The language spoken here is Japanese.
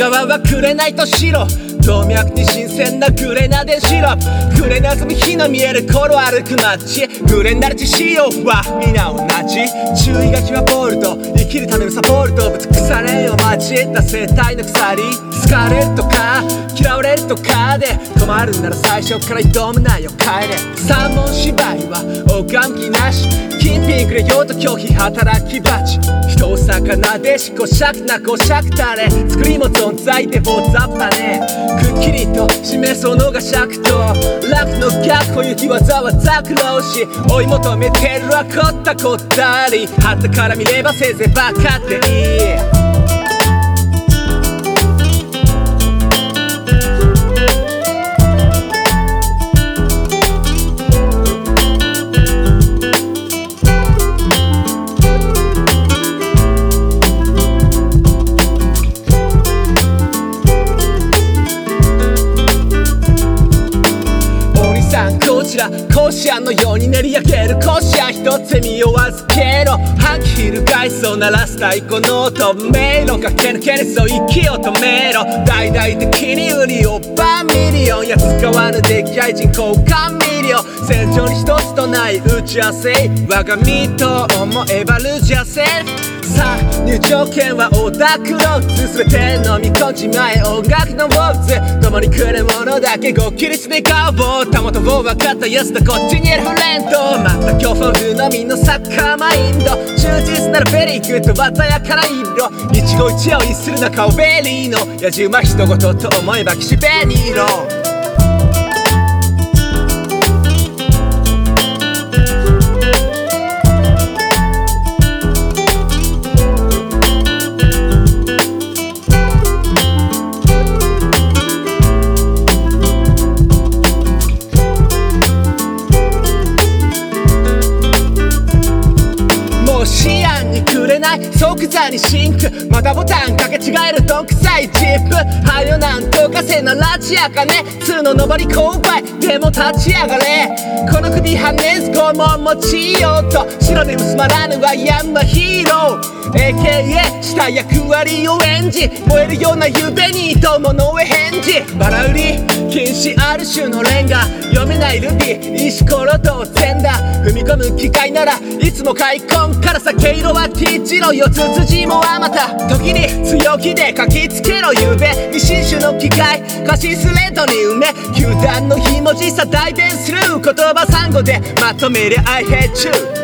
側はくれないとしろ。動脈に新鮮なグレナデンシロップ。グレナズム火の見える頃歩く街。グレナルチ仕様は皆同じ。注意書きはボルド生きるためのサポートぶつ腐れんを交えた生態の鎖。好かれるとか嫌われるとかで困るなら最初から挑むなよ帰れ。三文芝居は拝む気なし。金品くれようと拒否働き蜂人を魚でしこしゃくなこしゃくたれ。作りも存在でぼざったね。くっきりと示そうのが尺と。楽の逆歩行きわざわざ苦労し。追い求めてるはこったこったり。旗から見ればせいぜいバカっていいんこちら甲子園のように練り上げる。甲子園一つ身を預けろ半期翻そう鳴らす太鼓の音迷路駆け抜けるそう息を止めろ。大々的に売りをバンミリオンや使わぬ出来合い人交換ミリオン。成長に一つとない打ち合わせ我が身と思えば入場券はオタクロッツ全て飲み込んじまえ音楽のウォーズ共に来るものだけご起立で顔をたもとを分かったやつとこっちにいるフレンドまた今日フォルのみのサッカーマインド忠実ならベリーグッド鮮やかな色一期一会をする中をベリーの野じ馬人事と思えば岸辺にいろにシンクまたボタンかけ違えるどんくさいジップ。はよなんとかせならちやかね。通の上り勾配でも立ち上がれ。この首はねず拷問持ちようと白で薄まらぬはヤンマヒーロー。AKA した役割を演じ燃えるような夢に友の上返事。バラ売り禁止ある種のレンガ読めないルビー石ころ当然だ踏み込む機会ならいつも開墾からさ毛色は T 字路よ。つつじもあまた時に強気で書きつけろゆうべ。の機械カシスレッドに埋め球団のひもじさ代弁する言葉サンゴでまとめりゃ I hate you